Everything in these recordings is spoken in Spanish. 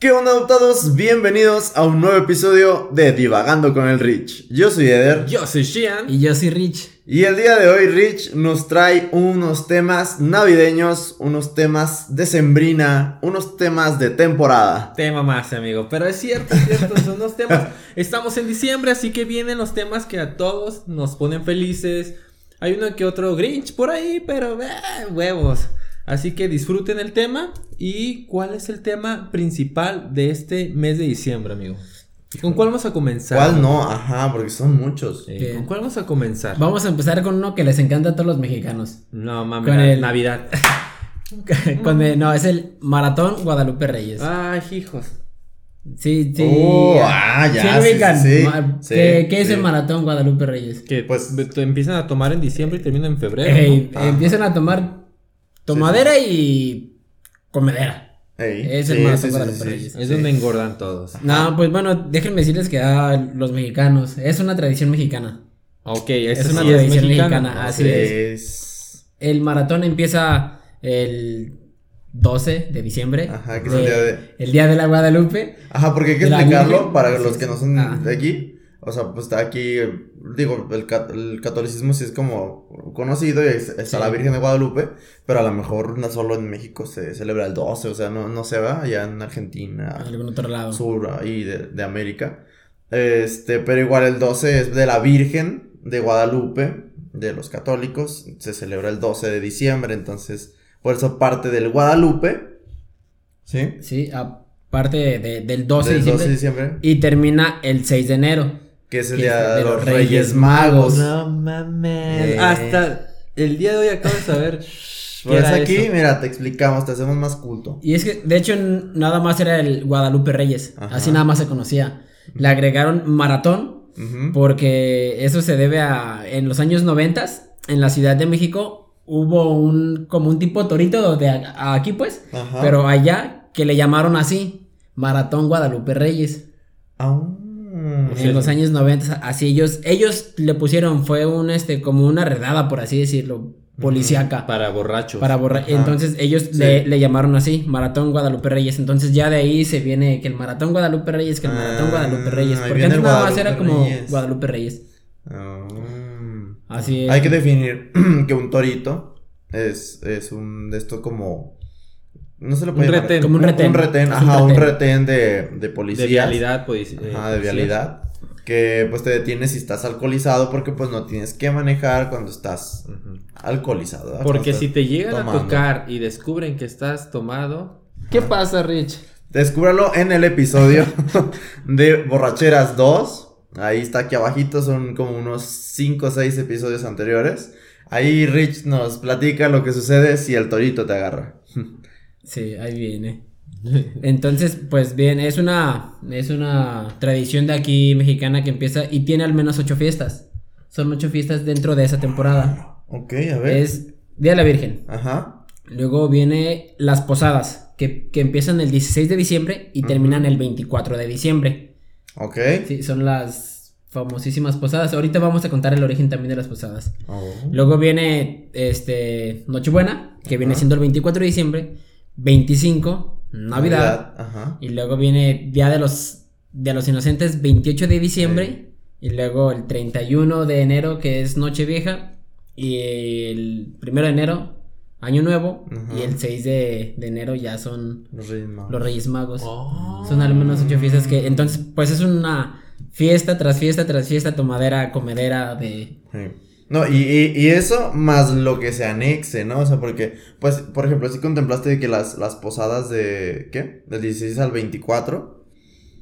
¿Qué onda adoptados? Bienvenidos a un nuevo episodio de Divagando con el Rich. Yo soy Eder. Yo soy Shian. Y yo soy Rich. Y el día de hoy Rich nos trae unos temas navideños, unos temas de sembrina, unos temas de temporada. Tema más, amigo. Pero es cierto, es cierto, son unos temas. Estamos en diciembre, así que vienen los temas que a todos nos ponen felices. Hay uno que otro Grinch por ahí, pero eh, huevos. Así que disfruten el tema. ¿Y cuál es el tema principal de este mes de diciembre, amigo? ¿Con cuál vamos a comenzar? ¿Cuál no? Ajá, porque son muchos. Eh, ¿Con cuál vamos a comenzar? Vamos a empezar con uno que les encanta a todos los mexicanos. No, mami, Con el- Navidad. con el- no, es el Maratón Guadalupe Reyes. Ay, hijos. Sí, sí. Oh, ah, ya, Sí, sí, sí, ¿Qué, qué es sí. el Maratón Guadalupe Reyes? Que Pues- pues empiezan a tomar en diciembre y terminan en febrero. Ey, Ajá. empiezan a tomar tomadera y comedera. Ey, Es el sí, Maratón sí, sí, Guadalupe sí, Reyes. sí. Es donde engordan todos. No, pues bueno, déjenme decirles que ah, los mexicanos, es una tradición mexicana. Ok, Es una sí tradición mexicana. mexicana, así Sí, es. es. El maratón empieza el 12 de diciembre. Ajá, que es el día de- el día de la Guadalupe. Ajá, porque hay que ¿De la explicarlo para Sí, los que no son Ah. de aquí. O sea, pues está aquí, digo, el, el catolicismo sí es como conocido y es- está Sí. la Virgen de Guadalupe, pero a lo mejor no solo en México se celebra el 12, o sea, no, no se va allá en Argentina, En algún otro lado. sur ahí de, de América. Este, pero igual el 12 es de la Virgen de Guadalupe, de los católicos, se celebra el 12 de diciembre, entonces, por eso parte del Guadalupe, ¿sí? Sí, aparte de- del 12 de diciembre. 12 de diciembre. Y termina el 6 de enero. Que es el día de los Reyes Magos. No mames. Eh. Hasta el día de hoy acabo de saber. Pues aquí, eso. mira, te explicamos, te hacemos más culto. Y es que, de hecho, nada más era el Guadalupe Reyes. Ajá. Así nada más se conocía. Le agregaron maratón. Porque eso se debe a. En los años 90, en la Ciudad de México, hubo un. como un tipo torito de a- aquí, pues. Ajá. Pero allá, que le llamaron así. Maratón Guadalupe Reyes. Ah, En los años 90, así ellos, ellos le pusieron, fue un este, como una redada, por así decirlo, policíaca. Para borrachos. Para borrar. Ajá. Entonces ellos Sí. le, le llamaron así, Maratón Guadalupe Reyes. Entonces ya de ahí se viene que el Maratón Guadalupe Reyes, que el Maratón Ah, Guadalupe Reyes. Porque antes nada más era como Reyes. Guadalupe Reyes. Ah. Así es. Hay que definir que un torito es, es un de esto como. No se lo puede Un llamar- retén. Como un retén. Un retén, ajá, un retén. de, de policías. de vialidad, pues. eh, Ajá, de policías. vialidad. Que pues te detienes si estás alcoholizado porque pues no tienes que manejar cuando estás alcoholizado. ¿verdad? Porque si te llegan tomando. a tocar y descubren que estás tomado. ¿Qué pasa, Rich? Descúbralo en el episodio de Borracheras 2. Ahí está aquí abajito, son como unos 5 o 6 episodios anteriores. Ahí Rich nos platica lo que sucede si el torito te agarra. Sí, ahí viene. Entonces, pues bien, es una, es una tradición de aquí mexicana que empieza y tiene al menos ocho fiestas. Son ocho fiestas dentro de esa temporada. Ok, a ver. Es Día de la Virgen. Ajá. Luego viene las posadas, que, que empiezan el 16 de diciembre y terminan el 24 de diciembre. Ok. Sí, son las famosísimas posadas. Ahorita vamos a contar el origen también de las posadas. Oh. Luego viene este Nochebuena, que viene siendo el 24 de diciembre, 25, Navidad, Ajá. y luego viene Día de los de los Inocentes, 28 de diciembre, y luego el 31 de enero, que es Nochevieja, y el 1 de enero, Año Nuevo, Ajá. y el 6 de, de enero ya son Los Reyes Magos. los Reyes Magos. Oh. Son al menos ocho fiestas que, entonces, pues es una fiesta tras fiesta tras fiesta, tomadera, comedera de... Sí. No, y, y, y eso más lo que se anexe, ¿no? O sea, porque, pues, por ejemplo, si contemplaste que las, las posadas de, ¿qué? Del 16 al 24.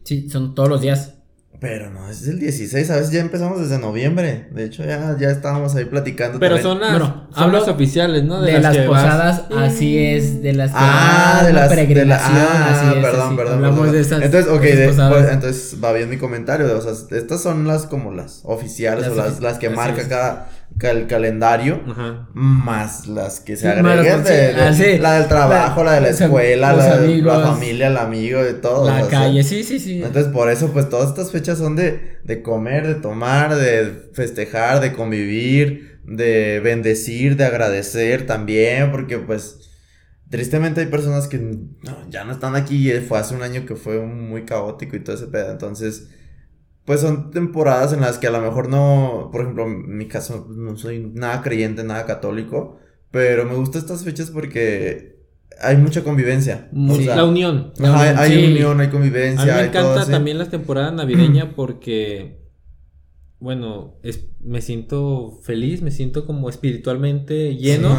Sí, son todos los días. Pero no, es el 16, a veces ya empezamos desde noviembre. De hecho, ya, ya estábamos ahí platicando. Pero también. son las, Bueno, son hablo las oficiales, ¿no? De, las, vas- posadas, así es, de las que Ah, van de las. de la- ah, así es. perdón, así. perdón. Hablamos perdón. de esas. Entonces, ok, de pues, entonces va bien mi comentario. O sea, estas son las como las oficiales Las o las, las que marca cada el calendario. Ajá. Más las que se agreguen de, de- ah, sí. la del trabajo, la, La- de la escuela, la, de amigos. la familia, el amigo, de todo. o La sea, calle, sí, sí, sí. Entonces, por eso, pues, todas estas fechas son de, de comer, de tomar, de festejar, de convivir, de bendecir, de agradecer también, porque, pues, tristemente hay personas que no, ya no están aquí. y Fue hace un año que fue muy caótico y todo ese pedo. Entonces, pues son temporadas en las que a lo mejor no, por ejemplo, en mi caso no soy nada creyente, nada católico, pero me gustan estas fechas porque hay mucha convivencia. O Sí, sea, la unión. la unión. hay sí. unión, hay A mí convivencia. me hay encanta también la temporada navideña porque, bueno, es, me siento feliz, me siento como espiritualmente lleno,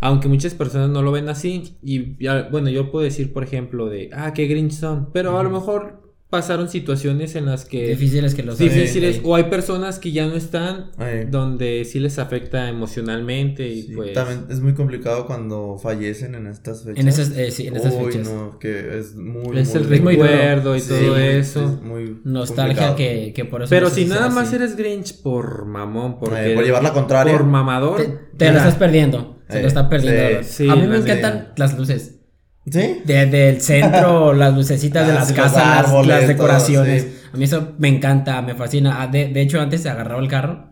aunque muchas personas no lo ven así. Y ya, bueno, yo puedo decir, por ejemplo, de, ah, qué Grinch son, pero a lo mejor pasaron situaciones en las que... Difíciles que los difíciles, o hay personas que ya no están, donde sí les afecta emocionalmente y Sí, pues... También es muy complicado cuando fallecen en estas fechas. En esas, eh, sí, en esas Uy, fechas. no, que es muy. Es el muy recuerdo y Sí, todo eso. es muy Nostalgia complicado. que, que por eso. Pero no si nada más así. eres Grinch por mamón, Eh, por llevar la contraria. por mamador, Te, te lo estás perdiendo. Se Eh, lo está perdiendo. a mí me encantan las luces. ¿Sí? De- del centro, las lucecitas de Ah, las sí, casas, las- árboles, las todo, decoraciones. sí. A mí eso me encanta, me fascina. Ah, de, de hecho, antes se agarraba el carro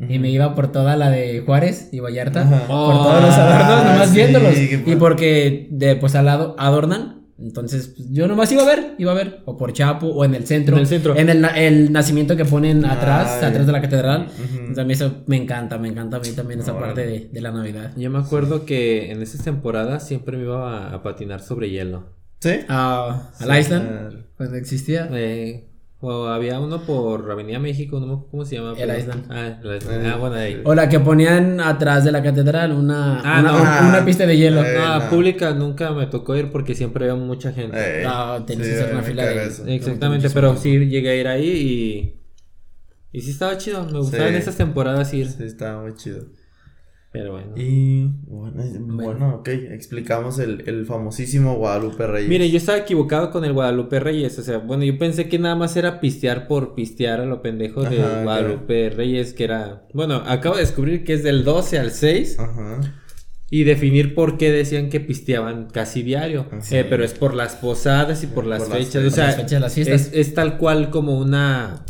y me iba por toda la de Juárez y Vallarta. Por todos los adornos, Ah, nomás sí, viéndolos. Y porque de, pues al lado adornan. Entonces, pues, yo nomás iba a ver, iba a ver, o por Chapo, o en el centro. En el centro. En el, el nacimiento que ponen atrás, atrás de la catedral. Entonces, a mí eso me encanta, me encanta a mí también esa parte de, de la Navidad. yo me acuerdo que en esas temporadas siempre me iba a, a patinar sobre hielo. ¿Sí? Al Sí, Island, claro. cuando existía. Eh, o había uno por Avenida México, no me acuerdo cómo se llama. El Island. Ah, el Island. Eh, Ah, bueno, ahí. O la que ponían atrás de la catedral, una, Ah, una, no. un- una pista de hielo. Eh, No, no. pública nunca me tocó ir porque siempre había mucha gente. Eh, No, tenías que hacer una fila de- eso. Exactamente, pero sí llegué a ir ahí y. Y sí estaba chido. Me gustaban Sí. esas temporadas ir. Sí, está muy chido. Pero bueno. Y bueno, bueno, ok, explicamos el, el famosísimo Guadalupe Reyes. Mire, yo estaba equivocado con el Guadalupe Reyes. O sea, bueno, yo pensé que nada más era pistear por pistear a lo pendejo de Ajá, Guadalupe Reyes, que era. Bueno, acabo de descubrir que es del 12 al 6 Ajá. y definir por qué decían que pisteaban casi diario. Eh, pero es por las posadas y por las Por fechas. O sea, las fechas las. Es, es tal cual como una.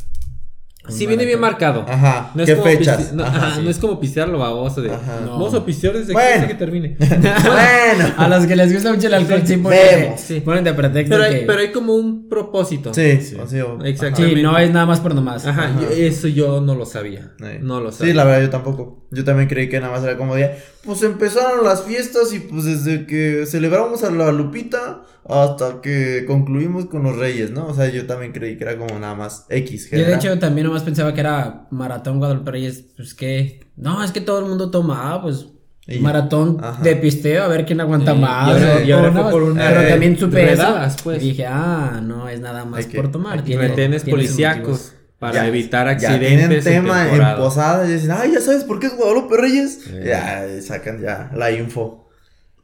Sí, viene bien marcado. Ajá. No es ¿Qué como fechas? no, Ajá, ajá, sí. no es como pistear lo baboso de. Ajá. No. Vamos a pistear desde Bueno. que, termine. bueno. A los que les gusta mucho el alcohol, sí ponen, Vemos. Sí. ponen de pretexto Pero hay, que- pero hay como un propósito. Sí, o- Exacto. Sí, no es nada más por nomás. Ajá, Ajá. yo- eso yo no lo sabía. No lo sabía. Sí, la verdad yo tampoco. Yo también creí que nada más era como día. Pues empezaron las fiestas y pues desde que celebramos a la Lupita hasta que concluimos con los Reyes, ¿no? O sea, yo también creí que era como nada más X. Yo de hecho también nomás pensaba que era maratón Guadalupe Reyes, pues que, no, es que todo el mundo toma, ah, pues Y- maratón Ajá. de pisteo, a ver quién aguanta más. y ahora- o- y ahora o fue no, por una- pero eh, también supe eso pues. y dije, ah, no, es nada más que- por tomar. tiene- Retenes policíacos motivos. Para Ya- evitar Ya accidentes. tienen tema en, posada y dicen, ay, ya sabes por qué es Guadalupe Reyes. Sí. Ya sacan ya la info.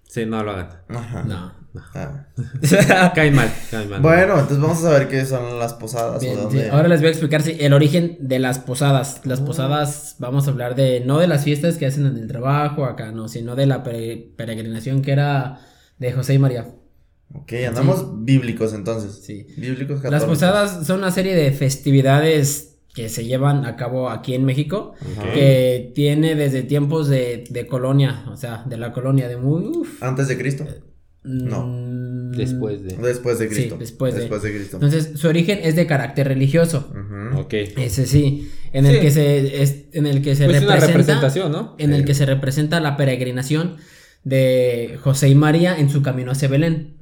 Sí, no lo hagan. Ajá. No. Ah. cae mal, cae mal. Bueno, entonces vamos a ver qué son las posadas Bien, o sí, dónde. Ahora les voy a explicar sí, el origen de las posadas. Las posadas, vamos a hablar de, no de las fiestas que hacen en el trabajo acá, no, sino de la pere- peregrinación que era de José y María. Ok, andamos bíblicos entonces. Sí. Bíblicos Las católicos. posadas son una serie de festividades que se llevan a cabo aquí en México, Ajá. que tiene desde tiempos de, de colonia, o sea, de la colonia de muy... uf, Antes de Cristo. No. mm, Después de. Después de Cristo. Sí, después de. Cristo. Entonces, su origen es de carácter religioso. Ujú. Ok. Ese sí, en el que se es- en el que se Pues una representa representación, ¿no? en el que se representa la peregrinación de José y María en su camino hacia Belén.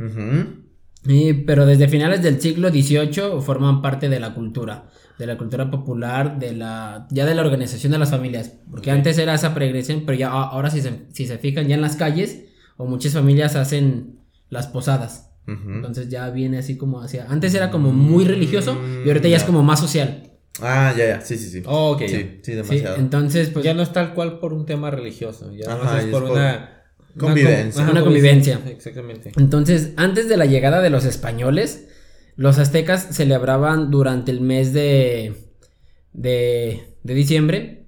Y- pero desde finales del siglo XVIII forman parte de la cultura, de la cultura popular, de la ya de la organización de las familias, porque antes era esa peregrinación, pero ya ahora si se, si se fijan ya en las calles o muchas familias hacen las posadas. Entonces ya viene así como hacia antes era como muy religioso y ahorita ya es Ya. como más social. Ah, ya, ya. Sí, sí, sí. Oh, ok, Sí, ya. sí, Sí, demasiado. entonces pues ya no es tal cual por un tema religioso. Ya Ajá, no es y es por por una. Convivencia. Una, Una convivencia. Exactamente. Entonces, antes de la llegada de los españoles, los aztecas celebraban durante el mes de, de, de diciembre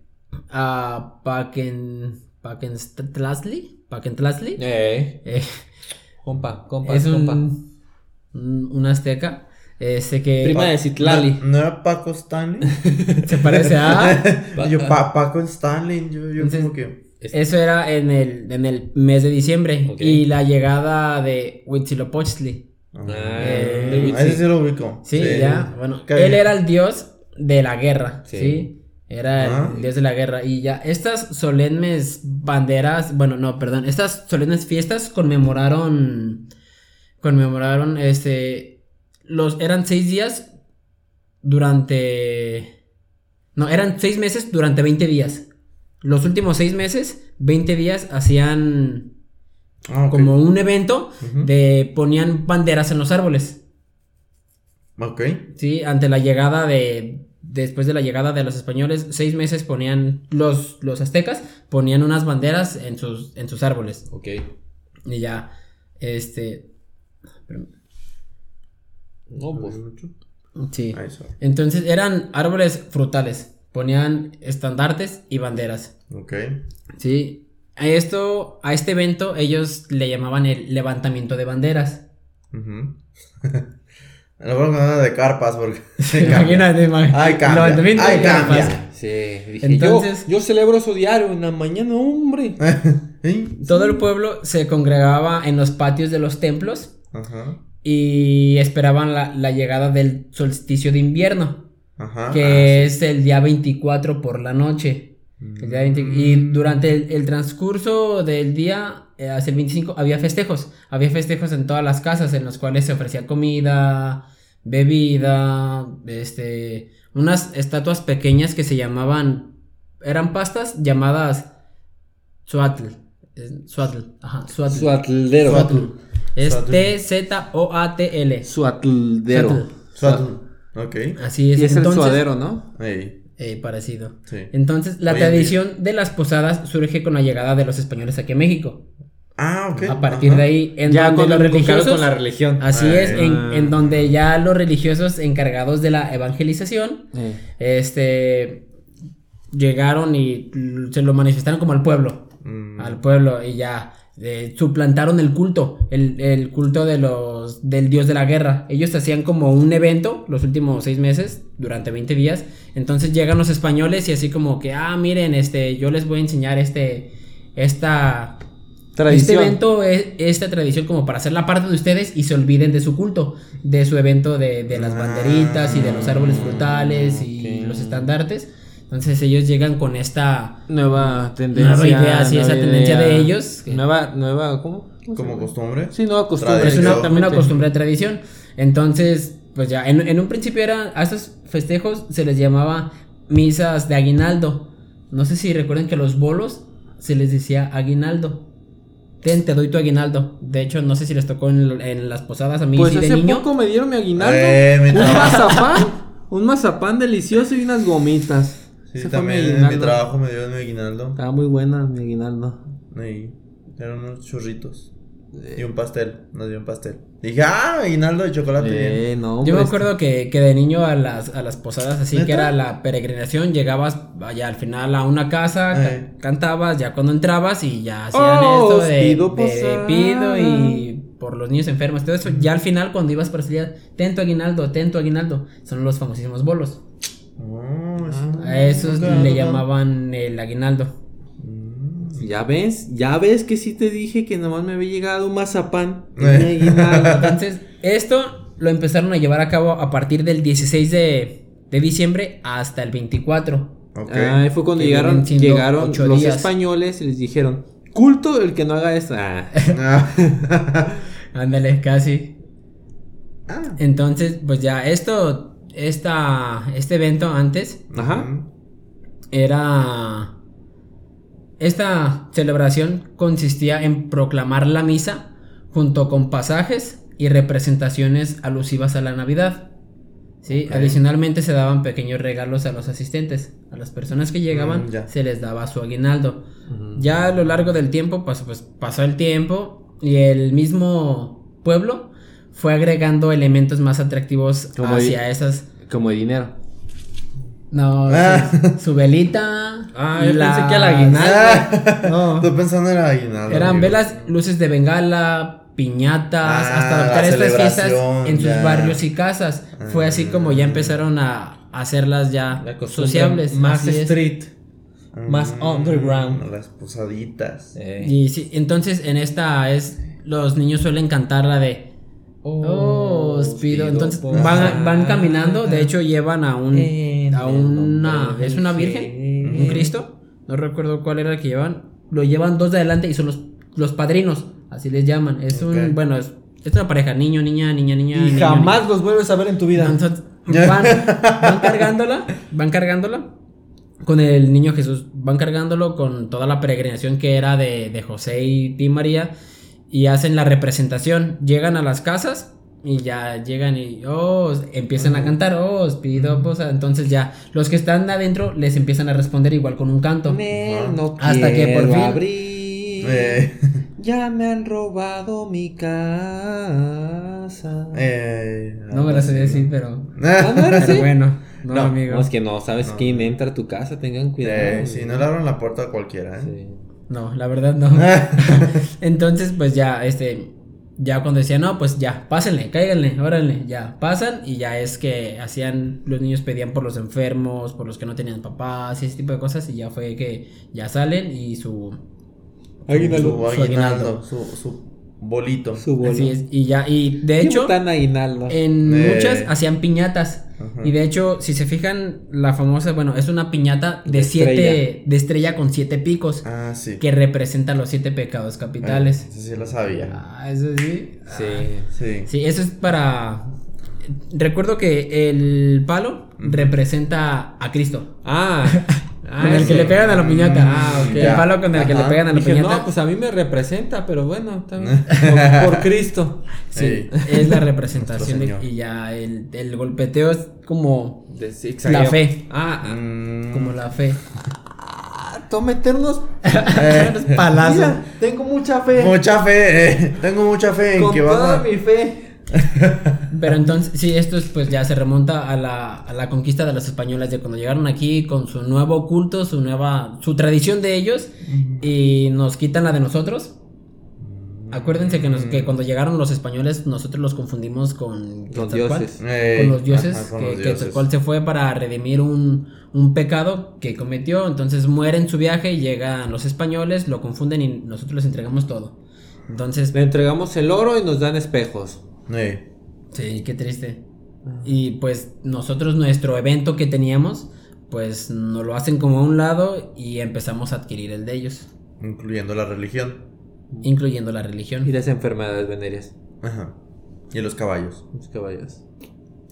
a Paquen, Paquentlazli, Paquentlazli, Eh, eh, compa, compa, es compa. un, un, un azteca, este que Prima de Citlali. ¿No, no era Paco Stanley? se parece a... yo, Pa- Paco Stanley. Yo, yo Entonces, como que. Eso era en el, en el mes de diciembre. Y la llegada de Huitzilopochtli. Ah, Eh, de Huitzi. ese sí lo ubico. Sí, ya. Bueno, él era el dios de la guerra. Sí. Sí. Era el Ah. dios de la guerra. Y ya, estas solemnes banderas, bueno, no, perdón, estas solemnes fiestas conmemoraron, conmemoraron, este, los, eran seis días durante, no, eran seis meses durante 20 días. Los últimos seis meses, 20 días hacían Ah, como un evento de ponían banderas en los árboles. Ok. Sí, ante la llegada de. Después de la llegada de los españoles, seis meses ponían. Los, los aztecas ponían unas banderas en sus, en sus árboles. Ok. Y ya. Este. No, pues. Sí. Entonces eran árboles frutales. Ponían estandartes y banderas. Ok. Sí. A esto, a este evento, ellos le llamaban el levantamiento de banderas. Ujú. Lo bueno que no era de carpas porque. Imagínate, imag- Ay, cambia. levantamiento de Ay, carpas. cambia. Sí, dije, Entonces- yo, yo celebro eso diario en la mañana, hombre. ¿Sí? Todo el pueblo se congregaba en los patios de los templos Ajá. y esperaban la, la llegada del solsticio de invierno, Ajá. que Ah, es el día 24 por la noche. El día 20 y durante el, el transcurso del día, eh, hacia el 25, había festejos. Había festejos en todas las casas en los cuales se ofrecía comida, bebida, este, unas estatuas pequeñas que se llamaban, eran pastas llamadas Suatl. eh, Suatl, ajá, Suatl. Suatldero. Suatl. Es Suatl. T-Z-O-A-T-L. Suatl. Ok. Así es. Y es Entonces- el suadero, ¿no? Ey. Eh, parecido. Sí. Entonces, la Hoy en tradición de las posadas surge con la llegada de los españoles aquí a México. Ah, ok. A partir Ajá. de ahí, en ya donde los religiosos. con la religión. Así es, en, ah. en donde ya los religiosos encargados de la evangelización, Eh, este, llegaron y se lo manifestaron como al pueblo. Mm. Al pueblo y ya eh, suplantaron el culto, el, el culto de los, del dios de la guerra. Ellos hacían como un evento los últimos seis meses, durante 20 días. Entonces llegan los españoles y así como que, ah, miren, este, yo les voy a enseñar este, esta, Tradición. este evento, es, esta tradición como para hacer la parte de ustedes y se olviden de su culto, de su evento de, de las banderitas y de los árboles frutales y los estandartes. Entonces ellos llegan con esta Nueva tendencia. Nueva idea, sí, esa nueva tendencia idea. de ellos. Nueva, nueva, ¿cómo? ¿Cómo se Como costumbre. Sí, nueva costumbre. es una, una costumbre de tradición. Entonces, pues ya, en, en un principio era, a estos festejos se les llamaba misas de aguinaldo. No sé si recuerden que los bolos se les decía aguinaldo. Ten, te doy tu aguinaldo. De hecho, no sé si les tocó en, en las posadas a mí Pues sí de hace niño. poco me dieron mi aguinaldo. Eh, un mazapán. Un mazapán delicioso y unas gomitas. Sí, Ese también en mi trabajo me dio mi aguinaldo. Estaba muy buena mi aguinaldo. Ahí. Eran unos churritos. Y un pastel. Nos dio un pastel. Dije, ah, aguinaldo de chocolate. Eh, no, Yo me acuerdo que, que de niño a las, a las posadas así ¿Neta? que era la peregrinación, llegabas allá al final a una casa, ca- Eh. cantabas, ya cuando entrabas y ya hacían Oh, esto de, pido de pido y por los niños enfermos, todo eso, ya al final cuando ibas para salir, ten tu aguinaldo, ten tu aguinaldo, son los famosísimos bolos. Oh, A esos le llamaban el aguinaldo. Ya ves, ya ves que sí te dije que nomás me había llegado un mazapán. Entonces, esto lo empezaron a llevar a cabo a partir del 16 de, de diciembre hasta el 24. Ok. Ahí fue cuando Que llegaron, llegaron los días. españoles y les dijeron, culto el que no haga esto. Ah. Ah. Ándale, casi. Ah. Entonces, pues ya, esto, esta, este evento antes Ajá. era... Esta celebración consistía en proclamar la misa junto con pasajes y representaciones alusivas a la Navidad. ¿sí? Adicionalmente se daban pequeños regalos a los asistentes. A las personas que llegaban Mm, se les daba su aguinaldo. Ya a lo largo del tiempo, pues, pues pasó el tiempo y el mismo pueblo fue agregando elementos más atractivos Como hacia di- esas. Como de dinero. No, Ah. su, su velita. Ah, yo las- pensé que al aguinaldo. Ah. No. Estoy pensando en el aguinaldo. Eran amigo. velas, luces de bengala, piñatas, Ah, hasta adoptar la estas fiestas en sus barrios y casas. Fue así como ya Ah. empezaron a hacerlas ya La sociables. Más así es. street. más Mm, underground. Las posaditas. Eh. Y sí, entonces en esta es. Los niños suelen cantar la de. Oh, Speedo. Entonces por van, van favor. caminando. De hecho, llevan a un. A una. ¿Es una virgen? ¿Un Cristo? No recuerdo cuál era el que llevan. Lo llevan dos de adelante y son los, los padrinos. Así les llaman. Es un. Bueno, es, es una pareja. Niño, niña, niña, niña. Y niño, jamás los vuelves a ver en tu vida. Entonces, van, van cargándola, van cargándola con el niño Jesús, van cargándolo con toda la peregrinación que era de, de José y, y María y hacen la representación, llegan a las casas y ya llegan y oh, empiezan a cantar, oh, os pido, pues, entonces ya los que están adentro les empiezan a responder igual con un canto. No Hasta que por fin- abrir. Eh, Ya me han robado mi casa. eh, No me la sé decir, pero, Ah, ¿no pero bueno, no, No, amigo. No, es que no sabes No. quién entra a tu casa, tengan cuidado. Eh, si no le abran la puerta a cualquiera, ¿eh? Sí. No, la verdad no. Entonces, pues ya, este, ya cuando decían, no, pues ya, pásenle, cáiganle, órale, ya, pasan y ya es que hacían, los niños pedían por los enfermos, por los que no tenían papás y ese tipo de cosas y ya fue que ya salen y su... Aguinaldo. Su Su aguinaldo, su, su bolito. Su. Así es, y ya, y de hecho, tan aguinaldo. en Eh. muchas hacían piñatas. Ajá. Y de hecho, si se fijan, la famosa, bueno, es una piñata de, De siete, estrella. de estrella con siete picos, Ah, sí. que representa los siete pecados capitales. Eso sí lo sabía. Ah, eso sí. Sí. Sí. Sí, eso es para. Recuerdo que el palo representa a Cristo. Ah. ah, con el que le pegan a la piñata. Ah, ok. El palo con el que le pegan a la Dije, piñata. no, pues a mí me representa, pero bueno, bien. por, por Cristo. Sí, Ey. es la representación de, y ya el, el golpeteo es como De- la fe. Ah, ah. Mm. Como la fe. Meternos. Eh, palazos. Mira, tengo mucha fe. mucha fe, eh. Tengo mucha fe en con que vas toda a. mi fe. Pero entonces, sí, esto es, pues ya se remonta a la, a la conquista de los españoles, de cuando llegaron aquí con su nuevo culto, su nueva, su tradición de ellos, y nos quitan la de nosotros. Acuérdense que, nos- que cuando llegaron los españoles, nosotros los confundimos con Los dioses. Eh, Con los dioses, ajá, con que los que dioses. Quetzalcóatl se fue para redimir un, un pecado que cometió, entonces muere en su viaje, llegan los españoles, lo confunden y nosotros les entregamos todo. Entonces, Le entregamos el oro y nos dan espejos. Eh, Sí, qué triste. Y pues nosotros nuestro evento que teníamos, pues nos lo hacen como a un lado y empezamos a adquirir el de ellos, incluyendo la religión. incluyendo la Y religión. las enfermedades venéreas. Ajá. Y los caballos. Los caballos.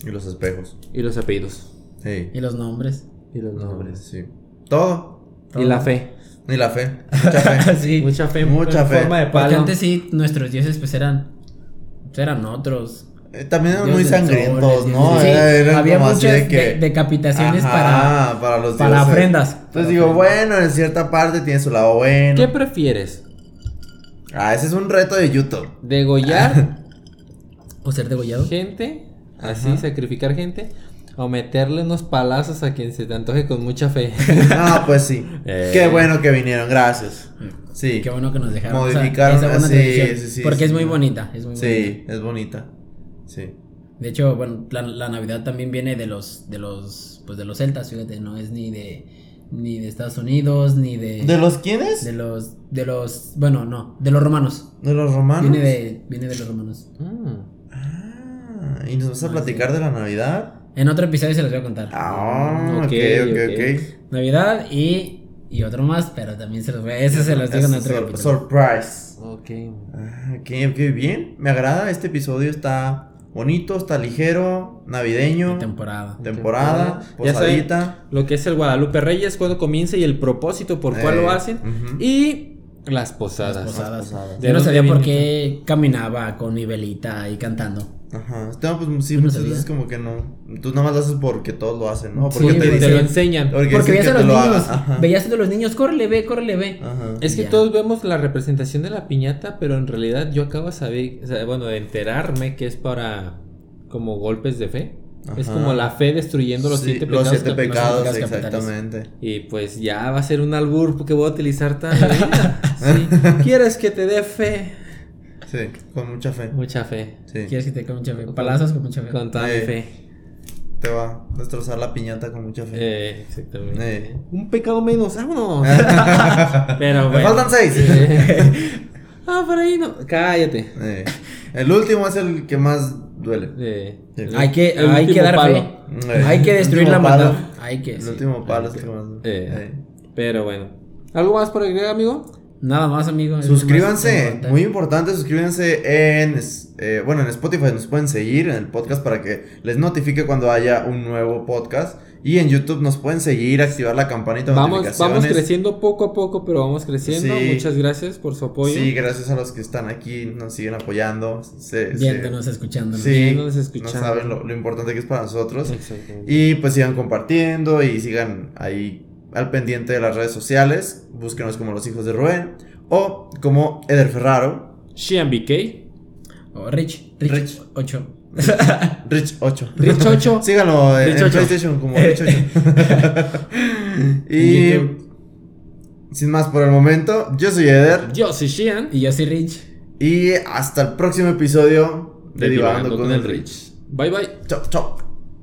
Y los espejos. Y los apellidos. Sí. Y los nombres. Y los Nombres, sí. Todo. Y la fe. Y la fe. Mucha fe. sí. Mucha fe. Mucha en fe. forma de Porque palo. antes sí, nuestros dioses pues eran, eran otros. Eh, También eran Dios muy sangrientos, ¿no? sí, Era- eran había como muchas así de que. de- decapitaciones Ajá, para, los para ofrendas. Entonces Para digo, ofrendas. bueno, en cierta parte tiene su lado bueno. ¿Qué prefieres? Ah, ese es un reto de YouTube. ¿Degollar O ser degollado. gente? Así, Ajá. sacrificar gente. O meterle unos palazos a quien se te antoje con mucha fe. Ah, pues sí. Eh. Qué bueno que vinieron, gracias. Sí. Qué bueno que nos dejaron. Modificaron, esa buena sí, tradición, sí, sí, Porque sí. es muy bonita. Es muy bonita. Sí, es bonita. Sí. De hecho, bueno, la, la Navidad también viene de los, de los, pues de los celtas, fíjate, no es ni de, ni de Estados Unidos, ni de, ¿De los quiénes? de los, de los, bueno, no, de los romanos. ¿De los romanos? Viene de, viene de los romanos. Mm. Ah, ¿y nos vas a platicar de la Navidad? En otro episodio se los voy a contar. Ah, ok, Ok, ok, ok. ok. Navidad y, y otro más, pero también se los voy a, ese se los digo en otro sor- capítulo. Surprise. Ok. Ah, ok, ok, bien. Me agrada. Este episodio está bonito, está ligero, navideño. De temporada. Temporada, Ya saben posadita. lo que es el Guadalupe Reyes, cuando comienza y el propósito por cuál Eh, lo hacen. ujú. Y las posadas. Las posadas. posadas. ¿De Yo no sabía por qué caminaba con mi velita y cantando. Ajá. No, pues sí, muchas veces como que no. Tú nada más lo haces porque todos lo hacen, ¿no? Sí, Porque te porque te dicen. lo enseñan. Porque, Porque veías a los te lo niños, veías a los niños, córrele, ve, córrele, ve. Ajá. Es que Ya. todos vemos la representación de la piñata, pero en realidad yo acabo de saber, o sea, bueno, de enterarme que es para como golpes de fe. Es como la fe destruyendo los Sí, siete los pecados. siete capi- pecados, exactamente. Y pues ya va a ser un albur que voy a utilizar toda la vida. Sí. ¿Quieres que te dé fe? Sí, con mucha fe. Mucha fe. Sí. ¿Quieres que te con mucha fe? Palazos con mucha fe. Con toda Eh. mi fe. te va a destrozar la piñata con mucha fe. Eh, exactamente. Eh. Un pecado menos, vámonos. Pero Me bueno. faltan seis. ah, por ahí no. Cállate. Eh, El último es el que más duele. Eh, Hay que, el hay que dar palo. fe. Eh, Hay que destruir la maldad. Hay que. El sí. último palo es el que más duele. Eh. Eh. Pero bueno. ¿Algo más por agregar, amigo? Nada más, amigo. es lo más Suscríbanse, importante. muy importante, suscríbanse en, eh, bueno, en Spotify nos pueden seguir en el podcast para que les notifique cuando haya un nuevo podcast. Y en YouTube nos pueden seguir, activar la campanita de Vamos, notificaciones. vamos creciendo poco a poco, pero vamos creciendo. Sí. Muchas gracias por su apoyo. Sí, gracias a los que están aquí, nos siguen apoyando. Se, se- Viéndonos, escuchándonos. sí, viéndonos, no escuchando. saben lo, lo importante que es para nosotros. Exactamente. Y pues sigan compartiendo y sigan ahí al pendiente de las redes sociales. Búsquenos como los hijos de Rubén o como Eder Ferraro. Shian BK. Oh, Rich, Rich, Rich. 8. Rich 8. Rich 8. Síganlo en, Rich en 8. PlayStation como Rich 8. y YouTube. sin más por el momento, yo soy Eder. Yo soy Shian. Y yo soy Rich. Y hasta el próximo episodio de Divagando con el Rich. Bye bye. Chao, chao.